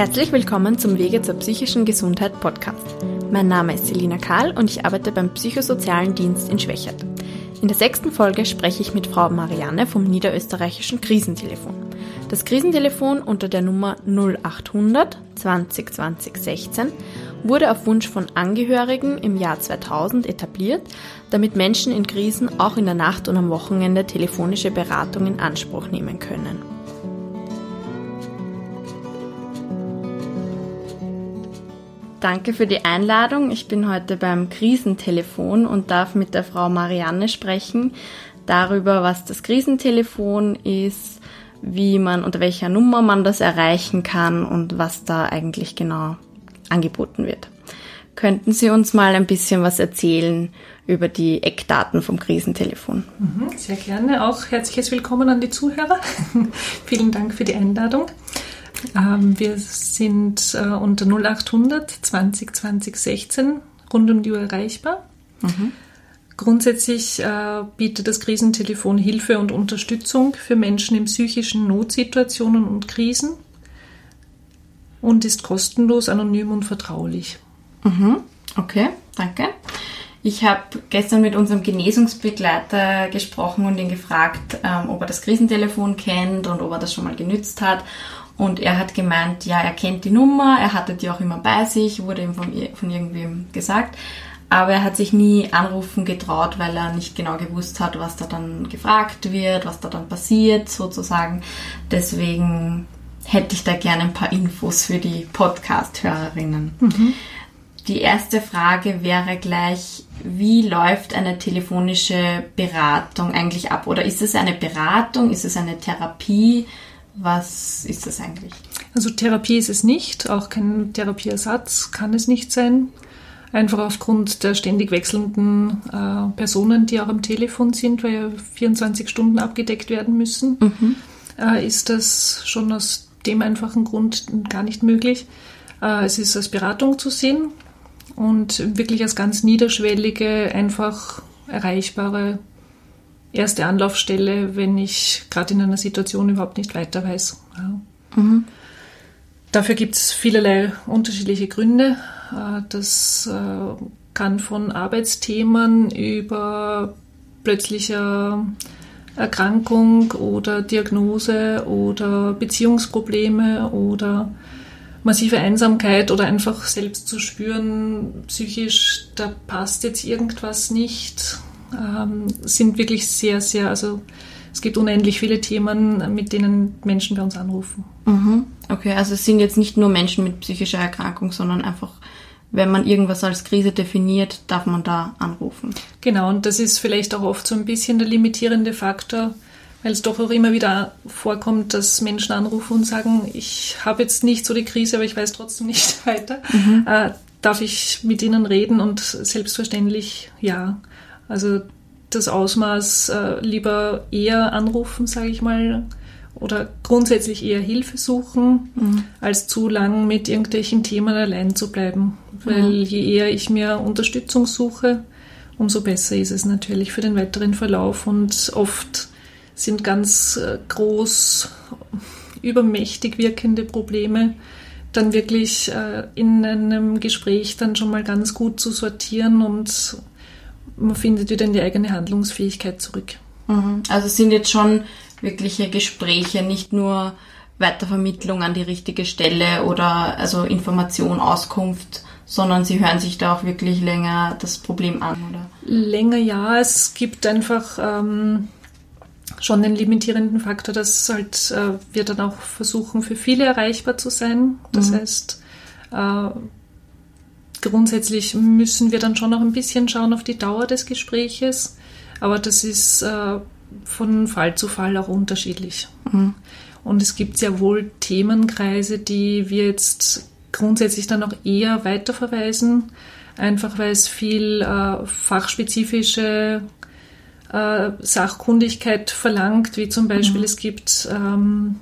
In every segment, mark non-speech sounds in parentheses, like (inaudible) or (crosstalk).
Herzlich willkommen zum Wege zur psychischen Gesundheit Podcast. Mein Name ist Selina Kahl und ich arbeite beim Psychosozialen Dienst in Schwächert. In der sechsten Folge spreche ich mit Frau Marianne vom Niederösterreichischen Krisentelefon. Das Krisentelefon unter der Nummer 0800 20 20 16 wurde auf Wunsch von Angehörigen im Jahr 2000 etabliert, damit Menschen in Krisen auch in der Nacht und am Wochenende telefonische Beratung in Anspruch nehmen können. Danke für die Einladung. Ich bin heute beim Krisentelefon und darf mit der Frau Marianne sprechen darüber, was das Krisentelefon ist, wie man, unter welcher Nummer man das erreichen kann und was da eigentlich genau angeboten wird. Könnten Sie uns mal ein bisschen was erzählen über die Eckdaten vom Krisentelefon? Mhm, sehr gerne. Auch herzliches Willkommen an die Zuhörer. (laughs) Vielen Dank für die Einladung. Ähm, wir sind äh, unter 0800 20 20 16 rund um die Uhr erreichbar. Mhm. Grundsätzlich äh, bietet das Krisentelefon Hilfe und Unterstützung für Menschen in psychischen Notsituationen und Krisen und ist kostenlos, anonym und vertraulich. Mhm. Okay, danke. Ich habe gestern mit unserem Genesungsbegleiter gesprochen und ihn gefragt, ähm, ob er das Krisentelefon kennt und ob er das schon mal genützt hat. Und er hat gemeint, ja, er kennt die Nummer, er hatte die auch immer bei sich, wurde ihm von, von irgendwem gesagt. Aber er hat sich nie anrufen getraut, weil er nicht genau gewusst hat, was da dann gefragt wird, was da dann passiert, sozusagen. Deswegen hätte ich da gerne ein paar Infos für die Podcast-Hörerinnen. Mhm. Die erste Frage wäre gleich, wie läuft eine telefonische Beratung eigentlich ab? Oder ist es eine Beratung? Ist es eine Therapie? Was ist das eigentlich? Also Therapie ist es nicht, auch kein Therapieersatz kann es nicht sein. Einfach aufgrund der ständig wechselnden äh, Personen, die auch am Telefon sind, weil ja 24 Stunden abgedeckt werden müssen, mhm. äh, ist das schon aus dem einfachen Grund gar nicht möglich. Äh, es ist als Beratung zu sehen und wirklich als ganz niederschwellige, einfach erreichbare erste Anlaufstelle, wenn ich gerade in einer Situation überhaupt nicht weiter weiß. Ja. Mhm. Dafür gibt es vielerlei unterschiedliche Gründe. Äh, das äh, kann von Arbeitsthemen über plötzlicher Erkrankung oder Diagnose oder Beziehungsprobleme oder massive Einsamkeit oder einfach selbst zu spüren, psychisch, da passt jetzt irgendwas nicht, ähm, sind wirklich sehr, sehr, also es gibt unendlich viele Themen, mit denen Menschen bei uns anrufen. Mhm. Okay, also es sind jetzt nicht nur Menschen mit psychischer Erkrankung, sondern einfach, wenn man irgendwas als Krise definiert, darf man da anrufen. Genau, und das ist vielleicht auch oft so ein bisschen der limitierende Faktor, weil es doch auch immer wieder vorkommt, dass Menschen anrufen und sagen, ich habe jetzt nicht so die Krise, aber ich weiß trotzdem nicht (laughs) weiter. Mhm. Äh, darf ich mit Ihnen reden? Und selbstverständlich ja. Also das Ausmaß äh, lieber eher anrufen, sage ich mal, oder grundsätzlich eher Hilfe suchen, mhm. als zu lang mit irgendwelchen Themen allein zu bleiben. Weil mhm. je eher ich mir Unterstützung suche, umso besser ist es natürlich für den weiteren Verlauf. Und oft sind ganz äh, groß, übermächtig wirkende Probleme dann wirklich äh, in einem Gespräch dann schon mal ganz gut zu sortieren und man findet wieder in die eigene Handlungsfähigkeit zurück. Mhm. Also es sind jetzt schon wirkliche Gespräche, nicht nur Weitervermittlung an die richtige Stelle oder also Information, Auskunft, sondern sie hören sich da auch wirklich länger das Problem an, oder? Länger ja, es gibt einfach ähm, schon den limitierenden Faktor, dass halt äh, wir dann auch versuchen, für viele erreichbar zu sein. Das mhm. heißt, äh, grundsätzlich müssen wir dann schon noch ein bisschen schauen auf die Dauer des Gespräches, aber das ist äh, von Fall zu Fall auch unterschiedlich. Mhm. Und es gibt sehr wohl Themenkreise, die wir jetzt grundsätzlich dann auch eher weiterverweisen, einfach weil es viel äh, fachspezifische äh, Sachkundigkeit verlangt, wie zum Beispiel mhm. es gibt ähm,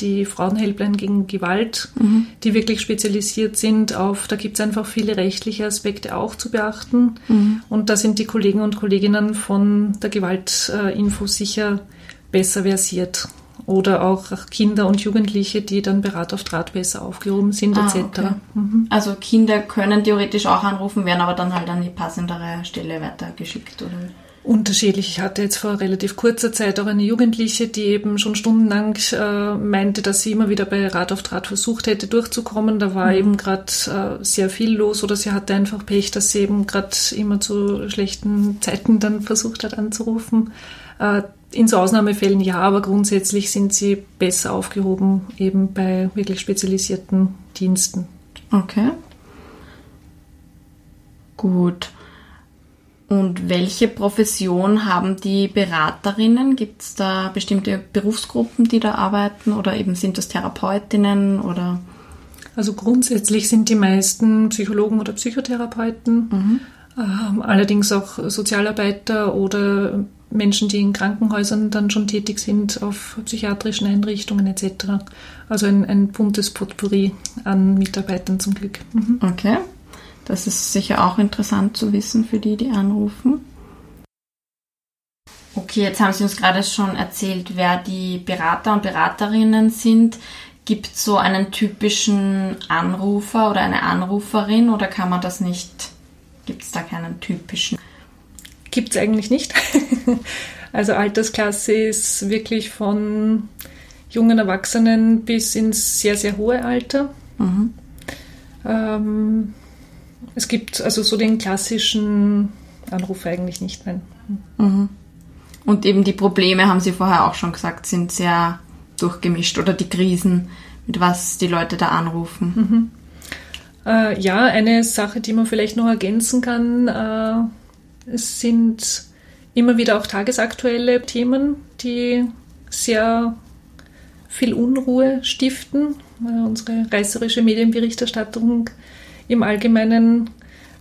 die Frauenhelpline gegen Gewalt, mhm. die wirklich spezialisiert sind auf, da gibt es einfach viele rechtliche Aspekte auch zu beachten. Mhm. Und da sind die Kollegen und Kolleginnen von der Gewaltinfo sicher besser versiert. oder auch Kinder und Jugendliche, die dann Berat auf Draht besser aufgehoben sind, Ah, etc. okay. Also Kinder können theoretisch auch anrufen, werden aber dann halt an die passendere Stelle weitergeschickt, oder? Unterschiedlich. Ich hatte jetzt vor relativ kurzer Zeit auch eine Jugendliche, die eben schon stundenlang äh, meinte, dass sie immer wieder bei Rat auf Draht versucht hätte durchzukommen. Da war eben gerade äh, sehr viel los oder sie hatte einfach Pech, dass sie eben gerade immer zu schlechten Zeiten dann versucht hat anzurufen. Äh, in so Ausnahmefällen ja, aber grundsätzlich sind sie besser aufgehoben eben bei wirklich spezialisierten Diensten. Okay. Gut. Und welche Profession haben die Beraterinnen? Gibt es da bestimmte Berufsgruppen, die da arbeiten? Oder eben sind das Therapeutinnen oder? Also grundsätzlich sind die meisten Psychologen oder Psychotherapeuten, ähm, allerdings auch Sozialarbeiter oder Menschen, die in Krankenhäusern dann schon tätig sind, auf psychiatrischen Einrichtungen etc. Also ein, ein buntes Potpourri an Mitarbeitern zum Glück. Mhm. Okay. Das ist sicher auch interessant zu wissen für die, die anrufen. Okay, jetzt haben Sie uns gerade schon erzählt, wer die Berater und Beraterinnen sind. Gibt es so einen typischen Anrufer oder eine Anruferin oder kann man das nicht? Gibt es da keinen typischen? Gibt es eigentlich nicht. (laughs) also Altersklasse ist wirklich von jungen Erwachsenen bis ins sehr, sehr hohe Alter. Mhm. Ähm, es gibt also so den klassischen Anruf eigentlich nicht, nein. Mhm. Und eben die Probleme, haben Sie vorher auch schon gesagt, sind sehr durchgemischt oder die Krisen, mit was die Leute da anrufen. Äh, ja, eine Sache, die man vielleicht noch ergänzen kann, äh, es sind immer wieder auch tagesaktuelle Themen, die sehr viel Unruhe stiften. Äh, unsere reißerische Medienberichterstattung im Allgemeinen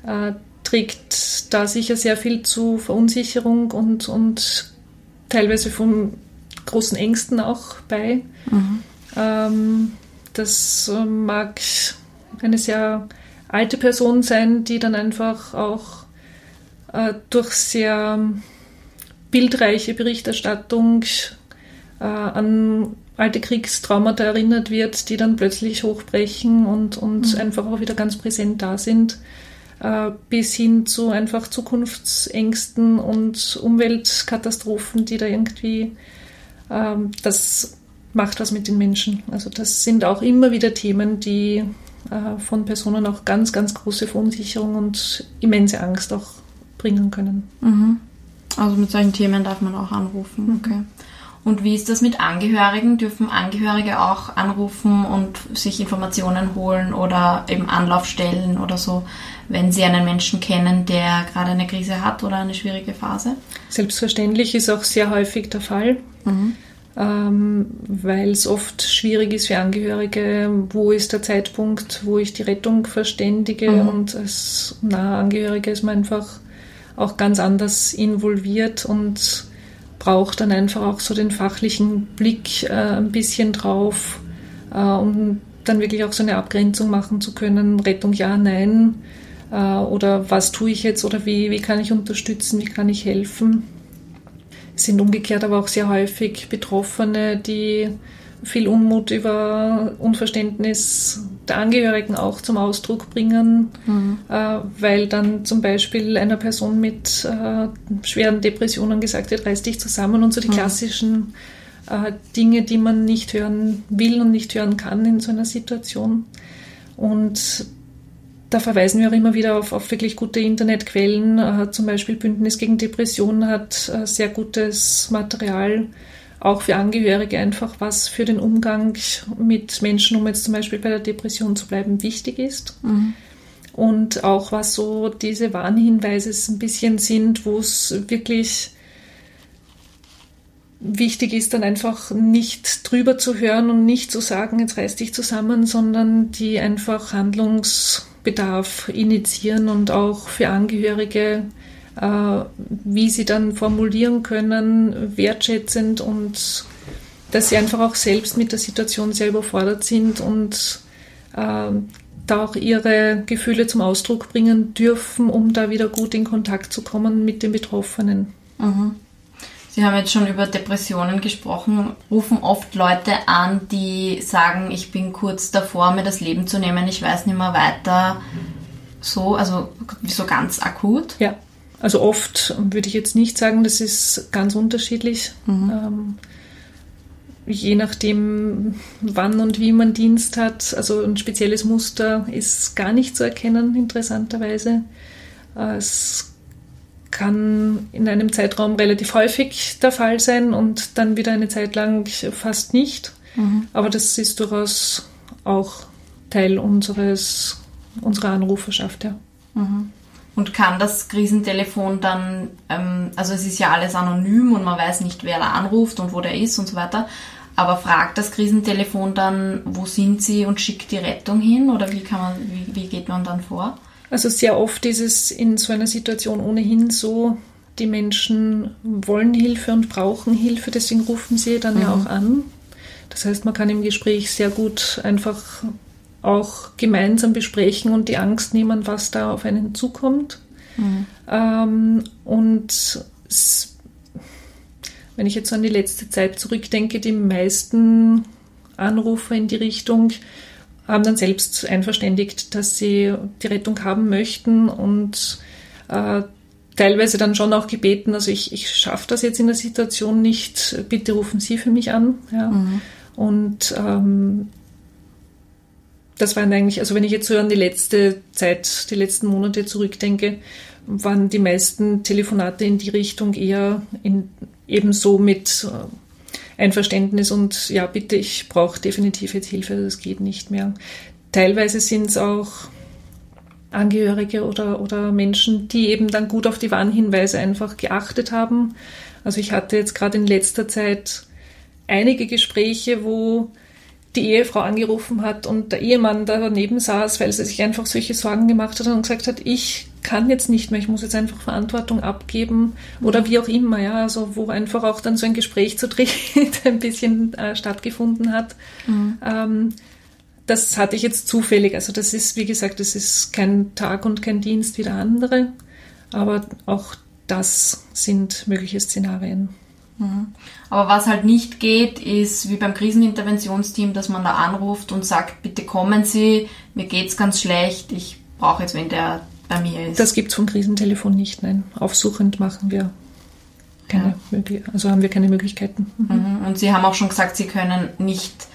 äh, trägt da sicher sehr viel zu Verunsicherung und, und teilweise von großen Ängsten auch bei. Ähm, das äh, mag eine sehr alte Person sein, die dann einfach auch äh, durch sehr bildreiche Berichterstattung äh, an alte Kriegstraumata erinnert wird, die dann plötzlich hochbrechen und, und einfach auch wieder ganz präsent da sind, äh, bis hin zu einfach Zukunftsängsten und Umweltkatastrophen, die da irgendwie, ähm, das macht was mit den Menschen. Also das sind auch immer wieder Themen, die äh, von Personen auch ganz, ganz große Verunsicherung und immense Angst auch bringen können. Mhm. Also mit solchen Themen darf man auch anrufen. Okay. Und wie ist das mit Angehörigen? Dürfen Angehörige auch anrufen und sich Informationen holen oder eben Anlaufstellen oder so, wenn sie einen Menschen kennen, der gerade eine Krise hat oder eine schwierige Phase? Selbstverständlich ist auch sehr häufig der Fall, ähm, weil es oft schwierig ist für Angehörige, wo ist der Zeitpunkt, wo ich die Rettung verständige und als nahe Angehörige ist man einfach auch ganz anders involviert und braucht dann einfach auch so den fachlichen Blick äh, ein bisschen drauf, äh, um dann wirklich auch so eine Abgrenzung machen zu können, Rettung ja, nein, äh, oder was tue ich jetzt oder wie, wie kann ich unterstützen, wie kann ich helfen. Es sind umgekehrt aber auch sehr häufig Betroffene, die viel Unmut über Unverständnis der Angehörigen auch zum Ausdruck bringen, äh, weil dann zum Beispiel einer Person mit äh, schweren Depressionen gesagt wird, reiß dich zusammen und so die klassischen äh, Dinge, die man nicht hören will und nicht hören kann in so einer Situation. Und da verweisen wir auch immer wieder auf, auf wirklich gute Internetquellen. Äh, zum Beispiel Bündnis gegen Depressionen hat äh, sehr gutes Material, auch für Angehörige einfach, was für den Umgang mit Menschen, um jetzt zum Beispiel bei der Depression zu bleiben, wichtig ist. Und auch was so diese Warnhinweise ein bisschen sind, wo es wirklich wichtig ist, dann einfach nicht drüber zu hören und nicht zu sagen, jetzt reiß dich zusammen, sondern die einfach Handlungsbedarf initiieren und auch für Angehörige, wie sie dann formulieren können, wertschätzend und dass sie einfach auch selbst mit der Situation sehr überfordert sind und äh, da auch ihre Gefühle zum Ausdruck bringen dürfen, um da wieder gut in Kontakt zu kommen mit den Betroffenen. Mhm. Sie haben jetzt schon über Depressionen gesprochen. Rufen oft Leute an, die sagen, ich bin kurz davor, mir das Leben zu nehmen, ich weiß nicht mehr weiter. So, also so ganz akut? Ja, also oft würde ich jetzt nicht sagen, das ist ganz unterschiedlich. Mhm. Ähm, je nachdem, wann und wie man Dienst hat. Also ein spezielles Muster ist gar nicht zu erkennen, interessanterweise. Äh, es kann in einem Zeitraum relativ häufig der Fall sein und dann wieder eine Zeit lang fast nicht. Mhm. Aber das ist durchaus auch Teil unseres, unserer Anruferschaft, ja. Mhm. Und kann das Krisentelefon dann, ähm, also es ist ja alles anonym und man weiß nicht, wer da anruft und wo der ist und so weiter. Aber fragt das Krisentelefon dann, wo sind Sie und schickt die Rettung hin oder wie kann man, wie, wie geht man dann vor? Also sehr oft ist es in so einer Situation ohnehin so, die Menschen wollen Hilfe und brauchen Hilfe, deswegen rufen sie dann mhm. ja auch an. Das heißt, man kann im Gespräch sehr gut einfach auch gemeinsam besprechen und die Angst nehmen, was da auf einen zukommt. Mhm. Ähm, und wenn ich jetzt an die letzte Zeit zurückdenke, die meisten Anrufer in die Richtung, haben dann selbst einverständigt, dass sie die Rettung haben möchten und äh, teilweise dann schon auch gebeten, also ich, ich schaffe das jetzt in der Situation nicht, bitte rufen Sie für mich an. Ja. Mhm. Und ähm, das waren eigentlich, also wenn ich jetzt so an die letzte Zeit, die letzten Monate zurückdenke, waren die meisten Telefonate in die Richtung eher in, ebenso mit äh, Einverständnis und ja, bitte, ich brauche definitiv jetzt Hilfe, das geht nicht mehr. Teilweise sind es auch Angehörige oder, oder Menschen, die eben dann gut auf die Warnhinweise einfach geachtet haben. Also ich hatte jetzt gerade in letzter Zeit einige Gespräche, wo die Ehefrau angerufen hat und der Ehemann da daneben saß, weil sie sich einfach solche Sorgen gemacht hat und gesagt hat, ich kann jetzt nicht mehr, ich muss jetzt einfach Verantwortung abgeben oder wie auch immer, ja, also wo einfach auch dann so ein Gespräch zu dritt (laughs) ein bisschen äh, stattgefunden hat. Mhm. Ähm, das hatte ich jetzt zufällig, also das ist, wie gesagt, das ist kein Tag und kein Dienst wie der andere, aber auch das sind mögliche Szenarien. Mhm. Aber was halt nicht geht, ist wie beim Kriseninterventionsteam, dass man da anruft und sagt, bitte kommen Sie, mir geht's ganz schlecht, ich brauche jetzt wen, der bei mir ist. Das gibt es vom Krisentelefon nicht, nein. Aufsuchend machen wir keine, ja. also haben wir keine Möglichkeiten. Mhm. mhm. Und Sie haben auch schon gesagt, Sie können nicht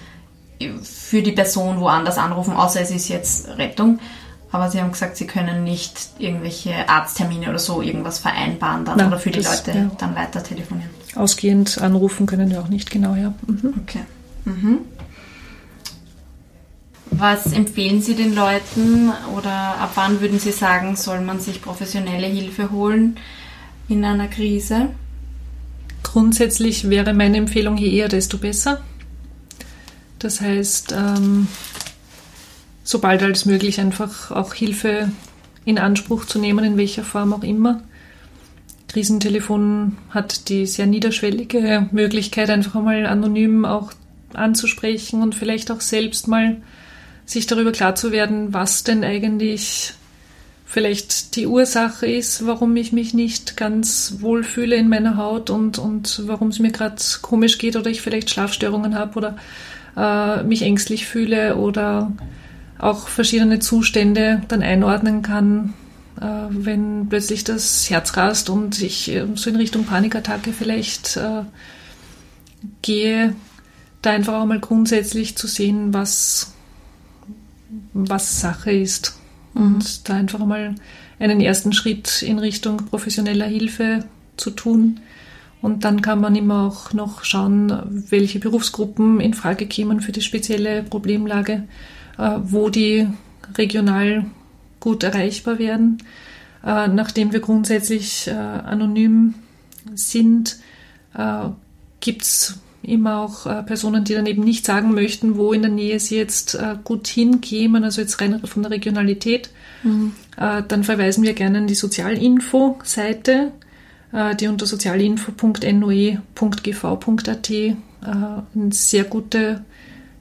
für die Person woanders anrufen, außer es ist jetzt Rettung. Aber Sie haben gesagt, Sie können nicht irgendwelche Arzttermine oder so irgendwas vereinbaren dann Nein, oder für die das, Leute ja. dann weiter telefonieren. Ausgehend anrufen können wir auch nicht, genau, ja. Mhm. Okay. Mhm. Was empfehlen Sie den Leuten oder ab wann würden Sie sagen, soll man sich professionelle Hilfe holen in einer Krise? Grundsätzlich wäre meine Empfehlung, je eher, desto besser. Das heißt, ähm, sobald als möglich einfach auch Hilfe in Anspruch zu nehmen, in welcher Form auch immer. Krisentelefon hat die sehr niederschwellige Möglichkeit, einfach mal anonym auch anzusprechen und vielleicht auch selbst mal sich darüber klar zu werden, was denn eigentlich vielleicht die Ursache ist, warum ich mich nicht ganz wohl fühle in meiner Haut und, und warum es mir gerade komisch geht oder ich vielleicht Schlafstörungen habe oder äh, mich ängstlich fühle oder auch verschiedene Zustände dann einordnen kann, wenn plötzlich das Herz rast und ich äh, so in Richtung Panikattacke vielleicht äh, gehe, da einfach auch mal grundsätzlich zu sehen, was was Sache ist. Mhm. Und da einfach mal einen ersten Schritt in Richtung professioneller Hilfe zu tun. Und dann kann man immer auch noch schauen, welche Berufsgruppen in Frage kämen für die spezielle Problemlage, äh, wo die regional gut erreichbar werden. Äh, nachdem wir grundsätzlich äh, anonym sind, gibt es immer auch äh, Personen, die dann eben nicht sagen möchten, wo in der Nähe sie jetzt äh, gut hinkämen, also jetzt rein von der Regionalität. Mhm. Äh, dann verweisen wir gerne an die Sozialinfo-Seite, äh, die unter sozialinfo.noe.gv.at äh, eine sehr gute,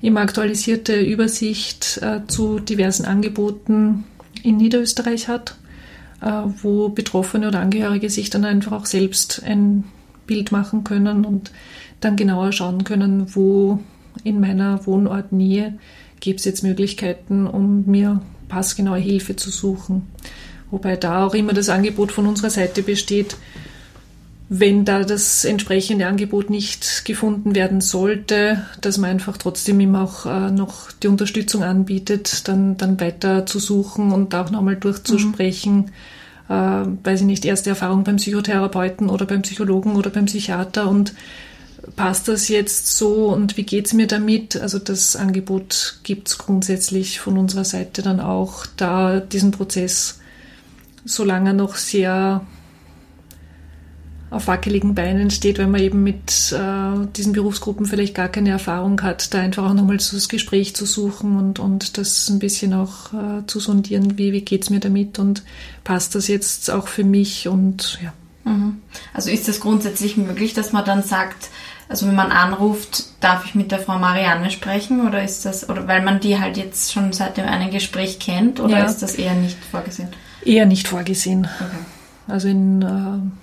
immer aktualisierte Übersicht äh, zu diversen Angeboten in Niederösterreich hat, wo Betroffene oder Angehörige sich dann einfach auch selbst ein Bild machen können und dann genauer schauen können, wo in meiner Wohnortnähe gibt es jetzt Möglichkeiten, um mir passgenaue Hilfe zu suchen. Wobei da auch immer das Angebot von unserer Seite besteht, wenn da das entsprechende Angebot nicht gefunden werden sollte, dass man einfach trotzdem immer auch äh, noch die Unterstützung anbietet, dann, dann weiter zu suchen und auch nochmal durchzusprechen. Mhm. Äh, weiß ich nicht, erste Erfahrung beim Psychotherapeuten oder beim Psychologen oder beim Psychiater und passt das jetzt so und wie geht's mir damit? Also das Angebot gibt's grundsätzlich von unserer Seite dann auch, da diesen Prozess, solange noch sehr auf wackeligen Beinen steht, wenn man eben mit äh, diesen Berufsgruppen vielleicht gar keine Erfahrung hat, da einfach auch nochmal so das Gespräch zu suchen und, und das ein bisschen auch äh, zu sondieren, wie, wie geht's mir damit und passt das jetzt auch für mich und ja. Mhm. Also ist es grundsätzlich möglich, dass man dann sagt, also wenn man anruft, darf ich mit der Frau Marianne sprechen oder ist das, oder weil man die halt jetzt schon seit dem einen Gespräch kennt oder ja. ist das eher nicht vorgesehen? Eher nicht vorgesehen. Okay. Also in äh,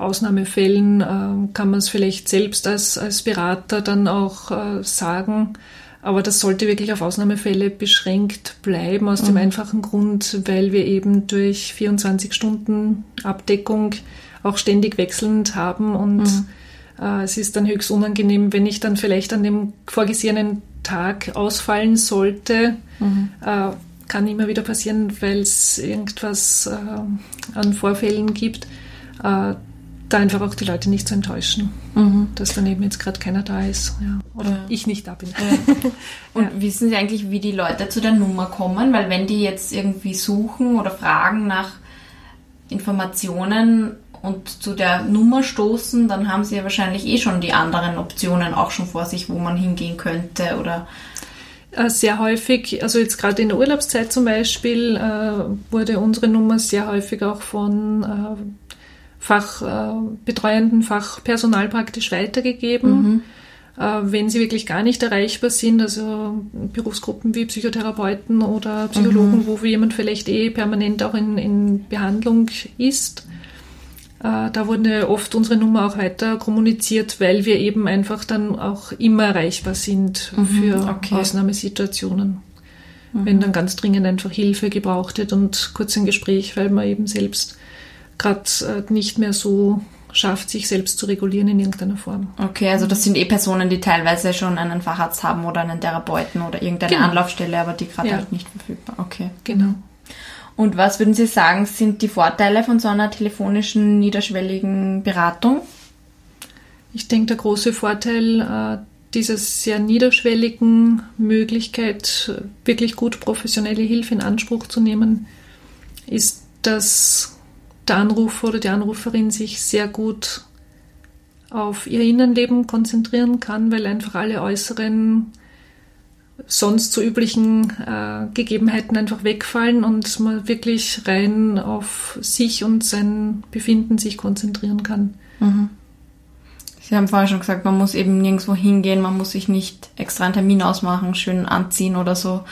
Ausnahmefällen äh, kann man es vielleicht selbst als, als Berater dann auch äh, sagen. Aber das sollte wirklich auf Ausnahmefälle beschränkt bleiben, aus mhm. dem einfachen Grund, weil wir eben durch 24 Stunden Abdeckung auch ständig wechselnd haben und mhm. äh, es ist dann höchst unangenehm, wenn ich dann vielleicht an dem vorgesehenen Tag ausfallen sollte. Mhm. Äh, kann immer wieder passieren, weil es irgendwas äh, an Vorfällen gibt äh, da einfach auch die Leute nicht zu enttäuschen, mhm. dass daneben jetzt gerade keiner da ist ja. oder ja. ich nicht da bin. Ja. (laughs) Und wissen Sie eigentlich, wie die Leute zu der Nummer kommen? Weil wenn die jetzt irgendwie suchen oder fragen nach Informationen und zu der Nummer stoßen, dann haben sie ja wahrscheinlich eh schon die anderen Optionen auch schon vor sich, wo man hingehen könnte oder äh, sehr häufig, also jetzt gerade in der Urlaubszeit zum Beispiel, äh, wurde unsere Nummer sehr häufig auch von äh, Fachbetreuenden, äh, Fachpersonal praktisch weitergegeben. Mhm. Äh, wenn sie wirklich gar nicht erreichbar sind, also Berufsgruppen wie Psychotherapeuten oder Psychologen, mhm. wo jemand vielleicht eh permanent auch in, in Behandlung ist, äh, da wurde oft unsere Nummer auch weiter kommuniziert, weil wir eben einfach dann auch immer erreichbar sind mhm, für okay. Ausnahmesituationen. Mhm. Wenn dann ganz dringend einfach Hilfe gebraucht wird und kurz ein Gespräch, weil man eben selbst gerade äh, nicht mehr so schafft, sich selbst zu regulieren in irgendeiner Form. Okay, also das sind eh Personen, die teilweise schon einen Facharzt haben oder einen Therapeuten oder irgendeine genau. Anlaufstelle, aber die gerade ja. halt nicht verfügbar. Okay. Genau. Und was würden Sie sagen, sind die Vorteile von so einer telefonischen niederschwelligen Beratung? Ich denke, der große Vorteil äh, dieser sehr niederschwelligen Möglichkeit, wirklich gut professionelle Hilfe in Anspruch zu nehmen, ist, dass der Anrufer oder die Anruferin sich sehr gut auf ihr Innenleben konzentrieren kann, weil einfach alle äußeren, sonst so üblichen äh, Gegebenheiten einfach wegfallen und man wirklich rein auf sich und sein Befinden sich konzentrieren kann. Mhm. Sie haben vorher schon gesagt, man muss eben nirgendwo hingehen, man muss sich nicht extra einen Termin ausmachen, schön anziehen oder so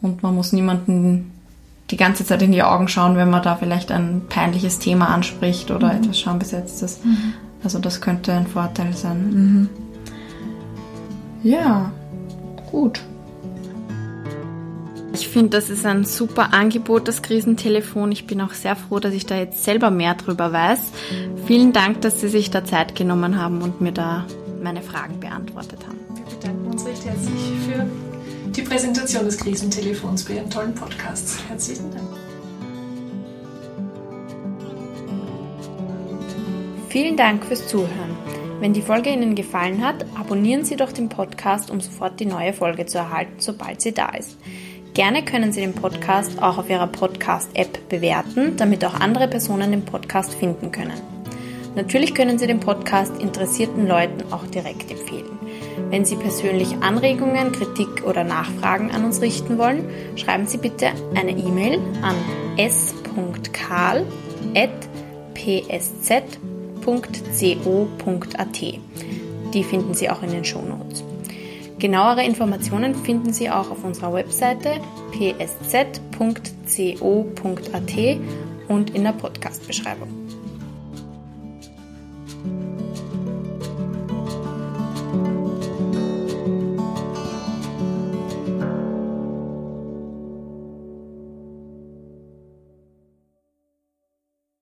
und man muss niemanden die ganze Zeit in die Augen schauen, wenn man da vielleicht ein peinliches Thema anspricht oder mhm. etwas Schambesetztes. Mhm. Also das könnte ein Vorteil sein. Mhm. Ja, gut. Ich finde, das ist ein super Angebot, das Krisentelefon. Ich bin auch sehr froh, dass ich da jetzt selber mehr drüber weiß. Vielen Dank, dass Sie sich da Zeit genommen haben und mir da meine Fragen beantwortet haben. Wir bedanken uns recht herzlich für die Präsentation des Krisentelefons bei Ihrem tollen Podcast. Herzlichen Dank. Vielen Dank fürs Zuhören. Wenn die Folge Ihnen gefallen hat, abonnieren Sie doch den Podcast, um sofort die neue Folge zu erhalten, sobald sie da ist. Gerne können Sie den Podcast auch auf Ihrer Podcast-App bewerten, damit auch andere Personen den Podcast finden können. Natürlich können Sie den Podcast interessierten Leuten auch direkt empfehlen. Wenn Sie persönlich Anregungen, Kritik oder Nachfragen an uns richten wollen, schreiben Sie bitte eine E-Mail an s.karl.psz.co.at. Die finden Sie auch in den Shownotes. Genauere Informationen finden Sie auch auf unserer Webseite psz.co.at und in der Podcast-Beschreibung.